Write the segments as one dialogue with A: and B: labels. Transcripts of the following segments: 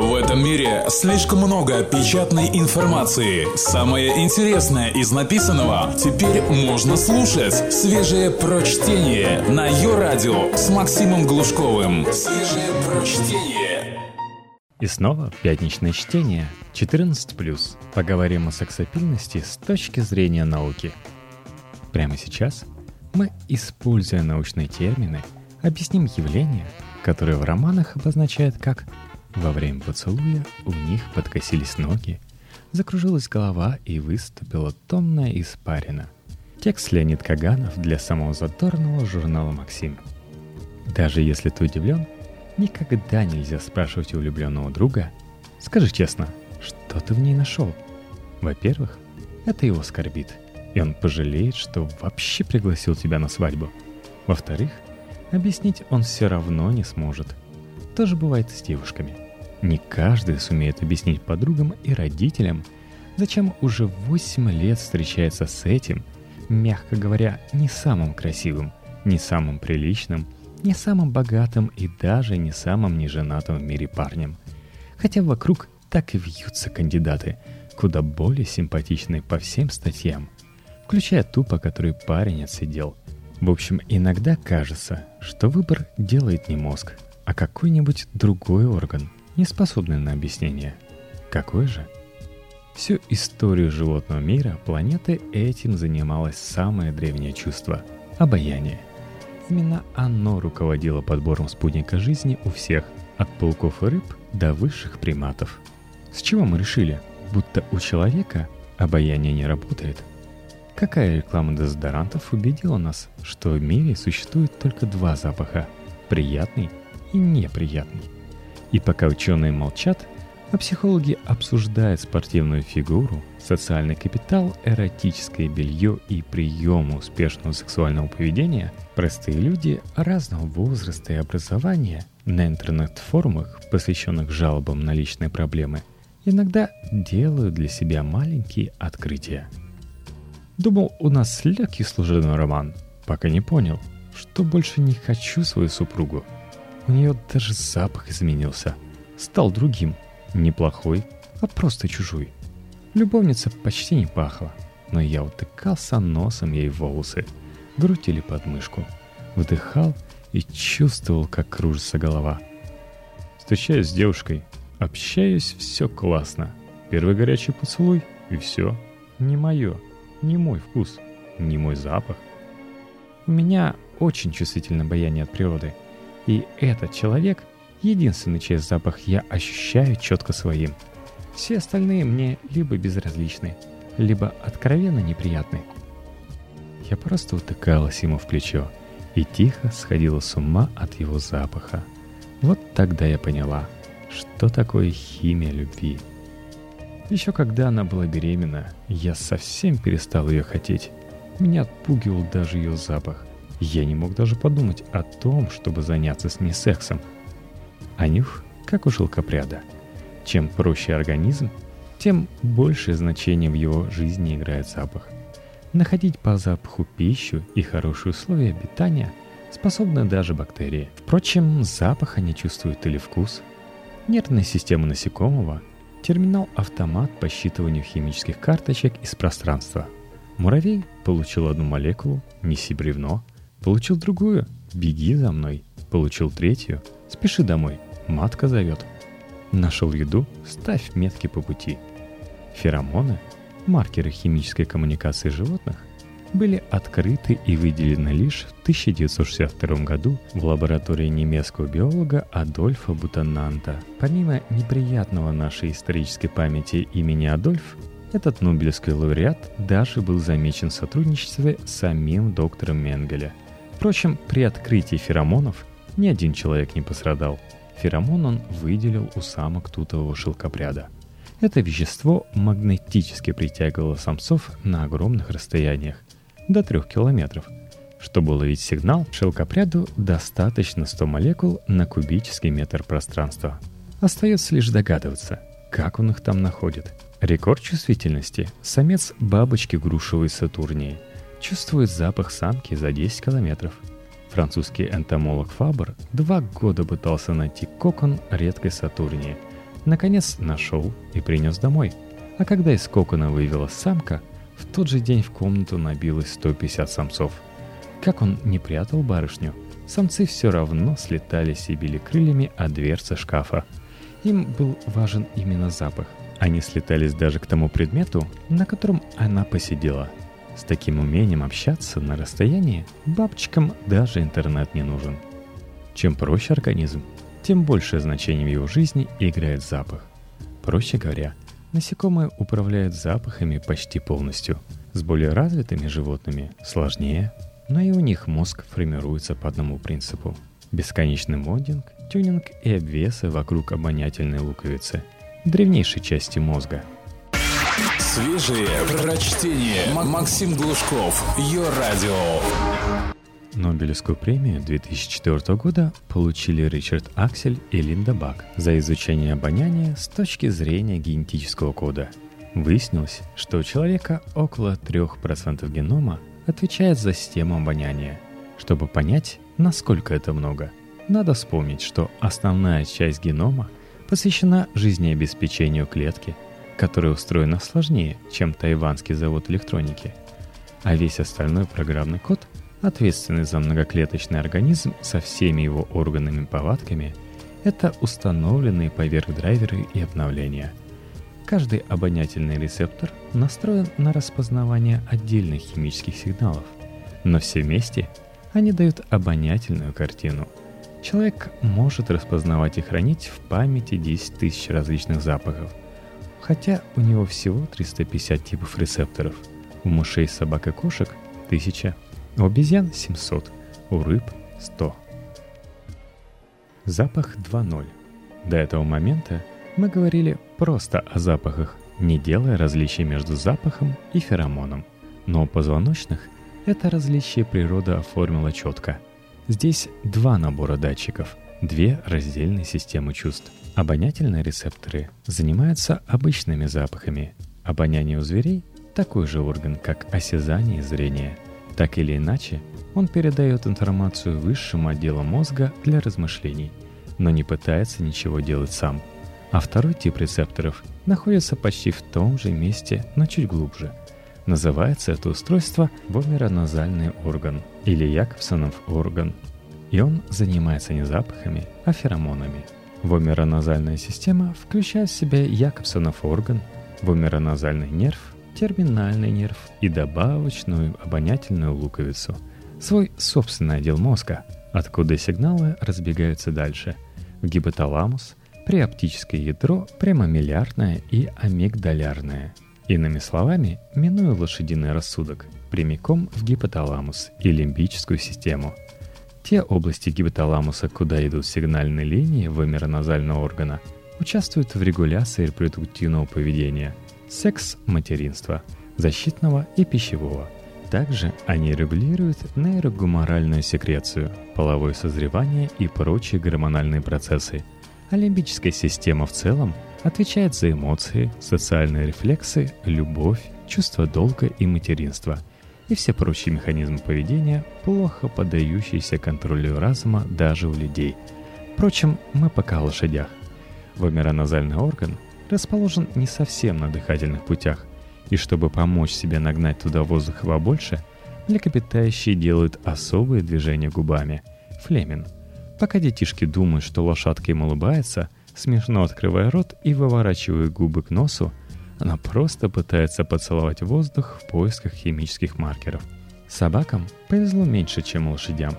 A: В этом мире слишком много печатной информации. Самое интересное из написанного теперь можно слушать. Свежее прочтение на ее радио с Максимом Глушковым. Свежее прочтение.
B: И снова пятничное чтение 14+. Поговорим о сексапильности с точки зрения науки. Прямо сейчас мы, используя научные термины, объясним явление, которое в романах обозначает как во время поцелуя у них подкосились ноги, закружилась голова и выступила томная испарина. Текст Леонид Каганов для самого задорного журнала «Максим». Даже если ты удивлен, никогда нельзя спрашивать у влюбленного друга «Скажи честно, что ты в ней нашел?» Во-первых, это его скорбит, и он пожалеет, что вообще пригласил тебя на свадьбу. Во-вторых, объяснить он все равно не сможет – тоже бывает с девушками. Не каждый сумеет объяснить подругам и родителям, зачем уже 8 лет встречается с этим, мягко говоря, не самым красивым, не самым приличным, не самым богатым и даже не самым неженатым в мире парнем. Хотя вокруг так и вьются кандидаты, куда более симпатичные по всем статьям, включая ту, по которой парень отсидел. В общем, иногда кажется, что выбор делает не мозг, а какой-нибудь другой орган, не способный на объяснение. Какой же? Всю историю животного мира планеты этим занималось самое древнее чувство – обаяние. Именно оно руководило подбором спутника жизни у всех, от пауков и рыб до высших приматов. С чего мы решили, будто у человека обаяние не работает? Какая реклама дезодорантов убедила нас, что в мире существует только два запаха – приятный и неприятный. И пока ученые молчат, а психологи обсуждают спортивную фигуру, социальный капитал, эротическое белье и приемы успешного сексуального поведения, простые люди разного возраста и образования на интернет-форумах, посвященных жалобам на личные проблемы, иногда делают для себя маленькие открытия. Думал, у нас легкий служебный роман, пока не понял, что больше не хочу свою супругу – у нее даже запах изменился. Стал другим. неплохой, а просто чужой. Любовница почти не пахла, но я утыкался носом ей в волосы, грудь или подмышку. Вдыхал и чувствовал, как кружится голова. Встречаюсь с девушкой, общаюсь, все классно. Первый горячий поцелуй, и все. Не мое, не мой вкус, не мой запах. У меня очень чувствительное обаяние от природы – и этот человек — единственный, чей запах я ощущаю четко своим. Все остальные мне либо безразличны, либо откровенно неприятны. Я просто утыкалась ему в плечо и тихо сходила с ума от его запаха. Вот тогда я поняла, что такое химия любви. Еще когда она была беременна, я совсем перестал ее хотеть. Меня отпугивал даже ее запах. Я не мог даже подумать о том, чтобы заняться с ней сексом. А нюх, как у шелкопряда. Чем проще организм, тем большее значение в его жизни играет запах. Находить по запаху пищу и хорошие условия обитания способны даже бактерии. Впрочем, запаха не чувствует или вкус. Нервная система насекомого – терминал-автомат по считыванию химических карточек из пространства. Муравей получил одну молекулу, неси бревно, Получил другую? Беги за мной. Получил третью? Спеши домой. Матка зовет. Нашел еду? Ставь метки по пути. Феромоны, маркеры химической коммуникации животных, были открыты и выделены лишь в 1962 году в лаборатории немецкого биолога Адольфа Бутананта. Помимо неприятного нашей исторической памяти имени Адольф, этот Нобелевский лауреат даже был замечен в сотрудничестве с самим доктором Менгеля – Впрочем, при открытии феромонов ни один человек не пострадал. Феромон он выделил у самок тутового шелкопряда. Это вещество магнетически притягивало самцов на огромных расстояниях, до 3 километров. Чтобы уловить сигнал, шелкопряду достаточно 100 молекул на кубический метр пространства. Остается лишь догадываться, как он их там находит. Рекорд чувствительности – самец бабочки грушевой Сатурнии – чувствует запах самки за 10 километров. Французский энтомолог Фабр два года пытался найти кокон редкой Сатурнии, Наконец нашел и принес домой. А когда из кокона вывелась самка, в тот же день в комнату набилось 150 самцов. Как он не прятал барышню, самцы все равно слетались и били крыльями от дверцы шкафа. Им был важен именно запах. Они слетались даже к тому предмету, на котором она посидела. С таким умением общаться на расстоянии бабочкам даже интернет не нужен. Чем проще организм, тем большее значение в его жизни играет запах. Проще говоря, насекомые управляют запахами почти полностью. С более развитыми животными сложнее, но и у них мозг формируется по одному принципу. Бесконечный моддинг, тюнинг и обвесы вокруг обонятельной луковицы, древнейшей части мозга.
A: Свежие прочтение. Максим Глушков. Ее радио.
B: Нобелевскую премию 2004 года получили Ричард Аксель и Линда Бак за изучение обоняния с точки зрения генетического кода. Выяснилось, что у человека около 3% генома отвечает за систему обоняния. Чтобы понять, насколько это много, надо вспомнить, что основная часть генома посвящена жизнеобеспечению клетки, которая устроена сложнее, чем тайванский завод электроники, а весь остальной программный код – ответственный за многоклеточный организм со всеми его органами и повадками, это установленные поверх драйверы и обновления. Каждый обонятельный рецептор настроен на распознавание отдельных химических сигналов, но все вместе они дают обонятельную картину. Человек может распознавать и хранить в памяти 10 тысяч различных запахов, хотя у него всего 350 типов рецепторов. У мышей, собак и кошек – 1000. У обезьян 700, у рыб 100. Запах 2.0. До этого момента мы говорили просто о запахах, не делая различий между запахом и феромоном. Но у позвоночных это различие природа оформила четко. Здесь два набора датчиков, две раздельные системы чувств. Обонятельные рецепторы занимаются обычными запахами. Обоняние у зверей – такой же орган, как осязание и зрение – так или иначе, он передает информацию высшим отделам мозга для размышлений, но не пытается ничего делать сам. А второй тип рецепторов находится почти в том же месте, но чуть глубже. Называется это устройство вомероназальный орган или Якобсонов орган. И он занимается не запахами, а феромонами. Вомероназальная система включает в себя Якобсонов орган, вомероназальный нерв терминальный нерв и добавочную обонятельную луковицу, свой собственный отдел мозга, откуда сигналы разбегаются дальше, в гипоталамус, преоптическое ядро, премомиллярное и амигдалярное. Иными словами, минуя лошадиный рассудок, прямиком в гипоталамус и лимбическую систему. Те области гипоталамуса, куда идут сигнальные линии вымероназального органа, участвуют в регуляции репродуктивного поведения – секс материнства, защитного и пищевого. Также они регулируют нейрогуморальную секрецию, половое созревание и прочие гормональные процессы. А система в целом отвечает за эмоции, социальные рефлексы, любовь, чувство долга и материнства и все прочие механизмы поведения, плохо поддающиеся контролю разума даже у людей. Впрочем, мы пока о лошадях. Вомероназальный орган расположен не совсем на дыхательных путях, и чтобы помочь себе нагнать туда воздуха побольше, млекопитающие делают особые движения губами – флемин. Пока детишки думают, что лошадка им улыбается, смешно открывая рот и выворачивая губы к носу, она просто пытается поцеловать воздух в поисках химических маркеров. Собакам повезло меньше, чем лошадям.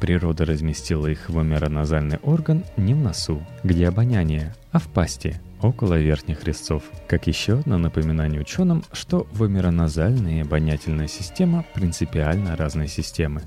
B: Природа разместила их в вомероназальный орган не в носу, где обоняние, а в пасти – около верхних резцов, как еще одно напоминание ученым, что вомероназальная и обонятельная система принципиально разные системы.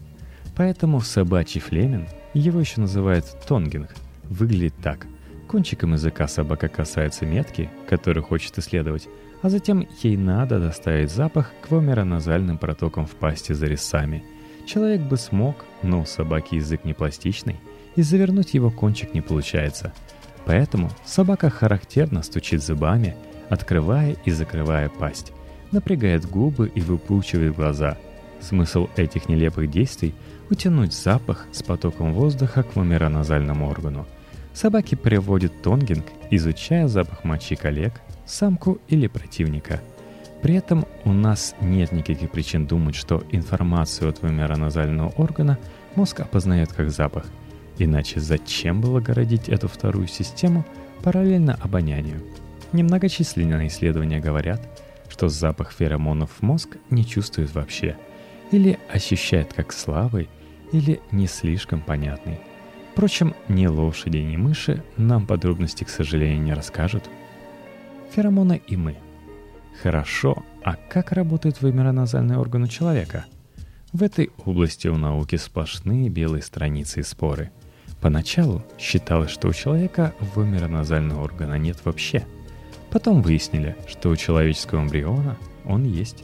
B: Поэтому собачий флемин, его еще называют тонгинг, выглядит так. Кончиком языка собака касается метки, которую хочет исследовать, а затем ей надо доставить запах к вомероназальным протокам в пасти за резцами. Человек бы смог, но у собаки язык не пластичный, и завернуть его кончик не получается – Поэтому собака характерно стучит зубами, открывая и закрывая пасть, напрягает губы и выпучивает глаза. Смысл этих нелепых действий – утянуть запах с потоком воздуха к мамероназальному органу. Собаки приводят тонгинг, изучая запах мочи коллег, самку или противника. При этом у нас нет никаких причин думать, что информацию от вымероназального органа мозг опознает как запах. Иначе зачем было городить эту вторую систему параллельно обонянию? Немногочисленные исследования говорят, что запах феромонов мозг не чувствует вообще, или ощущает как слабый, или не слишком понятный. Впрочем, ни лошади, ни мыши нам подробности, к сожалению, не расскажут. Феромоны и мы. Хорошо, а как работает вымероназальный орган у человека? В этой области у науки сплошные белые страницы и споры. Поначалу считалось, что у человека вымероназального органа нет вообще. Потом выяснили, что у человеческого эмбриона он есть.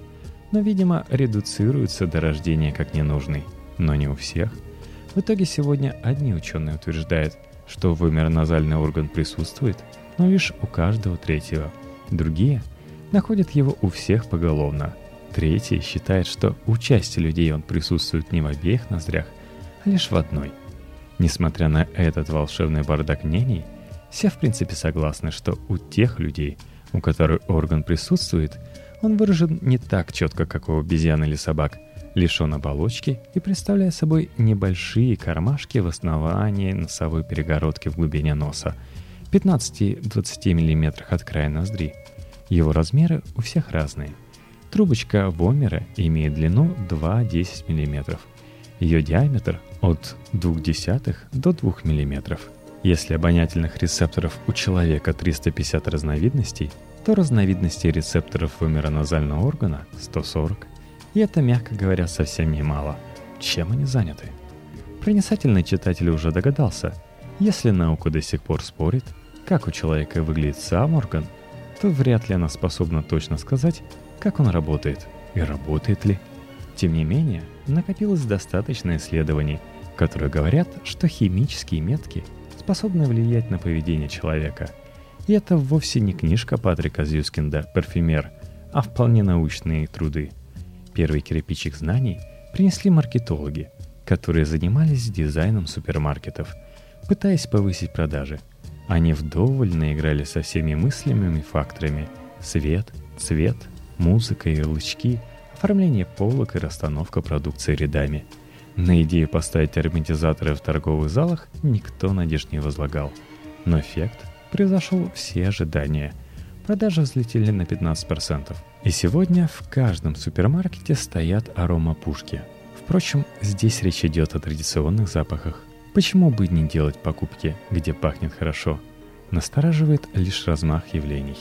B: Но, видимо, редуцируется до рождения как ненужный. Но не у всех – в итоге сегодня одни ученые утверждают, что вымероназальный орган присутствует, но лишь у каждого третьего. Другие находят его у всех поголовно. Третий считает, что у части людей он присутствует не в обеих ноздрях, а лишь в одной. Несмотря на этот волшебный бардак мнений, все в принципе согласны, что у тех людей, у которых орган присутствует, он выражен не так четко, как у обезьян или собак – лишен оболочки и представляет собой небольшие кармашки в основании носовой перегородки в глубине носа, 15-20 мм от края ноздри. Его размеры у всех разные. Трубочка Вомера имеет длину 2-10 мм. Ее диаметр от 0,2 до 2 мм. Если обонятельных рецепторов у человека 350 разновидностей, то разновидностей рецепторов вомероназального органа 140. И это, мягко говоря, совсем немало. Чем они заняты? Проницательный читатель уже догадался. Если наука до сих пор спорит, как у человека выглядит сам орган, то вряд ли она способна точно сказать, как он работает и работает ли. Тем не менее, накопилось достаточно исследований, которые говорят, что химические метки способны влиять на поведение человека. И это вовсе не книжка Патрика Зюскинда «Парфюмер», а вполне научные труды – Первый кирпичик знаний принесли маркетологи, которые занимались дизайном супермаркетов, пытаясь повысить продажи. Они вдоволь наиграли со всеми мыслимыми факторами – свет, цвет, музыка и ярлычки, оформление полок и расстановка продукции рядами. На идею поставить ароматизаторы в торговых залах никто надежд не возлагал. Но эффект превзошел все ожидания. Продажи взлетели на 15%. И сегодня в каждом супермаркете стоят аромапушки. Впрочем, здесь речь идет о традиционных запахах. Почему бы не делать покупки, где пахнет хорошо? Настораживает лишь размах явлений.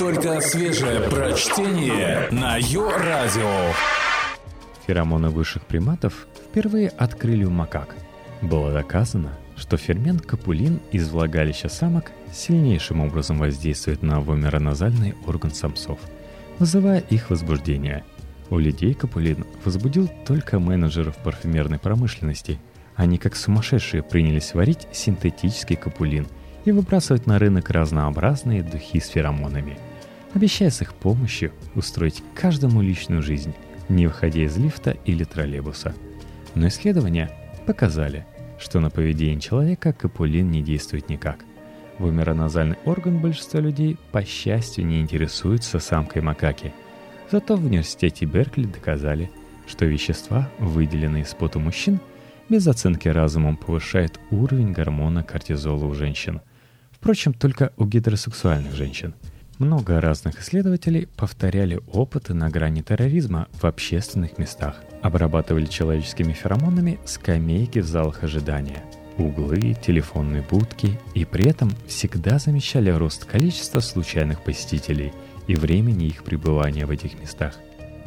A: Только свежее прочтение на Йо-Радио.
B: Феромоны высших приматов впервые открыли у макак. Было доказано, что фермент капулин из влагалища самок сильнейшим образом воздействует на вомероназальный орган самцов – вызывая их возбуждение. У людей Капулин возбудил только менеджеров парфюмерной промышленности. Они как сумасшедшие принялись варить синтетический капулин и выбрасывать на рынок разнообразные духи с феромонами, обещая с их помощью устроить каждому личную жизнь, не выходя из лифта или троллейбуса. Но исследования показали, что на поведение человека капулин не действует никак – Вымероназальный орган большинства людей, по счастью, не интересуется самкой макаки. Зато в университете Беркли доказали, что вещества, выделенные из пота мужчин, без оценки разумом повышают уровень гормона кортизола у женщин. Впрочем, только у гетеросексуальных женщин. Много разных исследователей повторяли опыты на грани терроризма в общественных местах, обрабатывали человеческими феромонами скамейки в залах ожидания – углы, телефонные будки и при этом всегда замечали рост количества случайных посетителей и времени их пребывания в этих местах.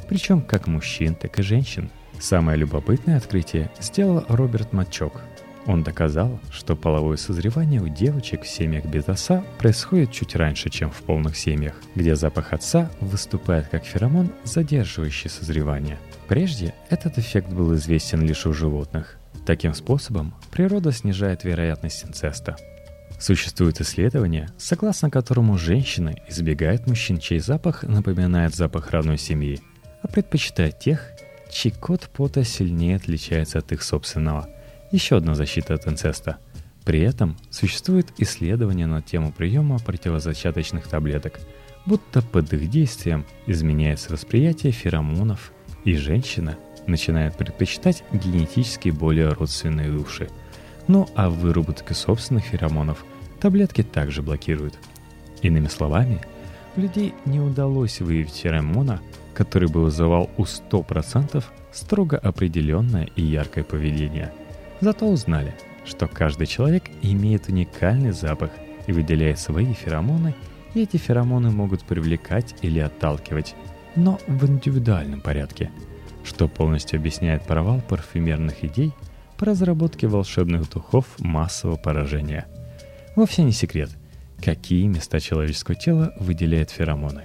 B: Причем как мужчин, так и женщин. Самое любопытное открытие сделал Роберт Матчок. Он доказал, что половое созревание у девочек в семьях без отца происходит чуть раньше, чем в полных семьях, где запах отца выступает как феромон, задерживающий созревание. Прежде этот эффект был известен лишь у животных, Таким способом природа снижает вероятность инцеста. Существует исследование, согласно которому женщины избегают мужчин, чей запах напоминает запах родной семьи, а предпочитают тех, чей код пота сильнее отличается от их собственного. Еще одна защита от инцеста. При этом существует исследование на тему приема противозачаточных таблеток, будто под их действием изменяется восприятие феромонов, и женщина начинает предпочитать генетически более родственные души. Ну а выработку собственных феромонов таблетки также блокируют. Иными словами, людей не удалось выявить феромона, который бы вызывал у 100% строго определенное и яркое поведение. Зато узнали – что каждый человек имеет уникальный запах и выделяет свои феромоны, и эти феромоны могут привлекать или отталкивать, но в индивидуальном порядке, что полностью объясняет провал парфюмерных идей по разработке волшебных духов массового поражения. Вовсе не секрет, какие места человеческого тела выделяют феромоны.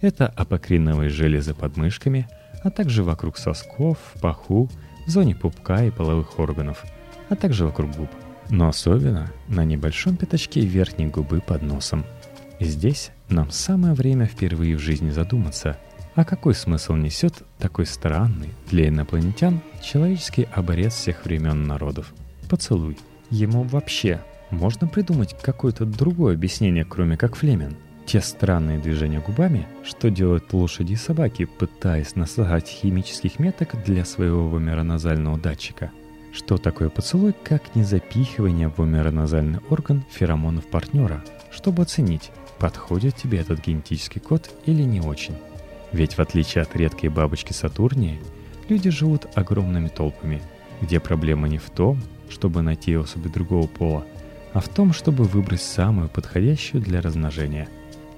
B: Это апокриновые железы под мышками, а также вокруг сосков, паху, в зоне пупка и половых органов – а также вокруг губ. Но особенно на небольшом пятачке верхней губы под носом. И здесь нам самое время впервые в жизни задуматься, а какой смысл несет такой странный для инопланетян человеческий оборец всех времен народов? Поцелуй. Ему вообще можно придумать какое-то другое объяснение, кроме как флемен. Те странные движения губами, что делают лошади и собаки, пытаясь насажать химических меток для своего вомероназального датчика – что такое поцелуй, как не запихивание в умероназальный орган феромонов партнера, чтобы оценить, подходит тебе этот генетический код или не очень. Ведь в отличие от редкой бабочки Сатурнии, люди живут огромными толпами, где проблема не в том, чтобы найти особи другого пола, а в том, чтобы выбрать самую подходящую для размножения.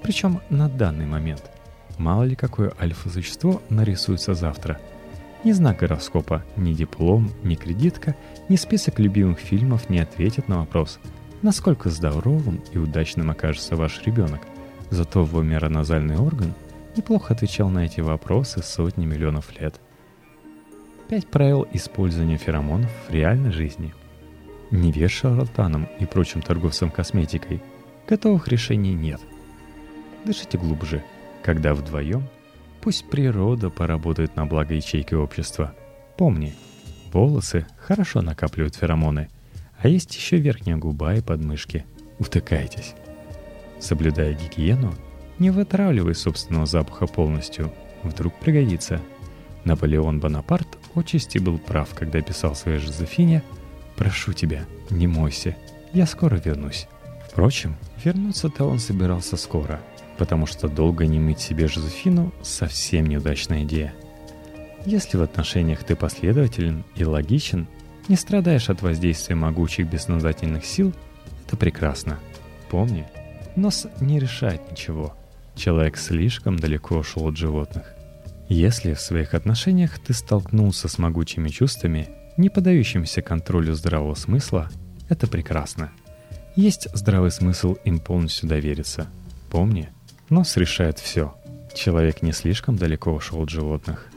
B: Причем на данный момент. Мало ли какое альфа-существо нарисуется завтра – ни знак гороскопа, ни диплом, ни кредитка, ни список любимых фильмов не ответят на вопрос, насколько здоровым и удачным окажется ваш ребенок. Зато вомероназальный орган неплохо отвечал на эти вопросы сотни миллионов лет. Пять правил использования феромонов в реальной жизни. Не верь шарлатанам и прочим торговцам косметикой. Готовых решений нет. Дышите глубже, когда вдвоем – Пусть природа поработает на благо ячейки общества. Помни, волосы хорошо накапливают феромоны, а есть еще верхняя губа и подмышки. Утыкайтесь. Соблюдая гигиену, не вытравливай собственного запаха полностью. Вдруг пригодится. Наполеон Бонапарт отчасти был прав, когда писал своей Жозефине «Прошу тебя, не мойся, я скоро вернусь». Впрочем, вернуться-то он собирался скоро – потому что долго не мыть себе Жозефину – совсем неудачная идея. Если в отношениях ты последователен и логичен, не страдаешь от воздействия могучих бессознательных сил, это прекрасно. Помни, нос не решает ничего. Человек слишком далеко ушел от животных. Если в своих отношениях ты столкнулся с могучими чувствами, не поддающимися контролю здравого смысла, это прекрасно. Есть здравый смысл им полностью довериться. Помни, Нос решает все. Человек не слишком далеко ушел от животных.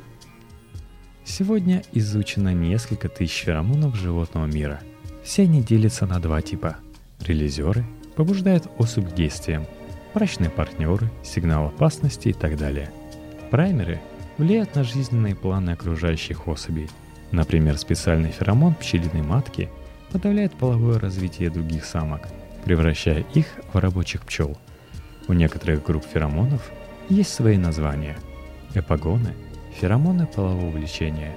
B: Сегодня изучено несколько тысяч феромонов животного мира. Все они делятся на два типа. Релизеры побуждают особь к действиям, брачные партнеры, сигнал опасности и так далее. Праймеры влияют на жизненные планы окружающих особей. Например, специальный феромон пчелиной матки подавляет половое развитие других самок, превращая их в рабочих пчел – у некоторых групп феромонов есть свои названия. Эпагоны – феромоны полового влечения.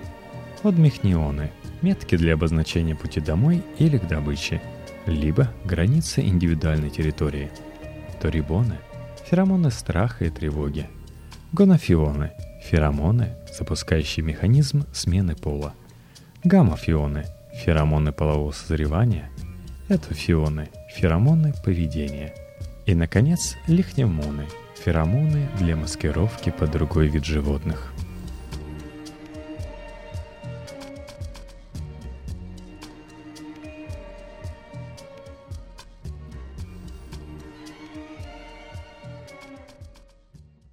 B: Одмихнионы – метки для обозначения пути домой или к добыче, либо границы индивидуальной территории. Торибоны – феромоны страха и тревоги. Гонофионы – феромоны, запускающие механизм смены пола. Гаммофионы – феромоны полового созревания. Этофионы – феромоны поведения – и, наконец, лихнемоны – феромоны для маскировки под другой вид животных –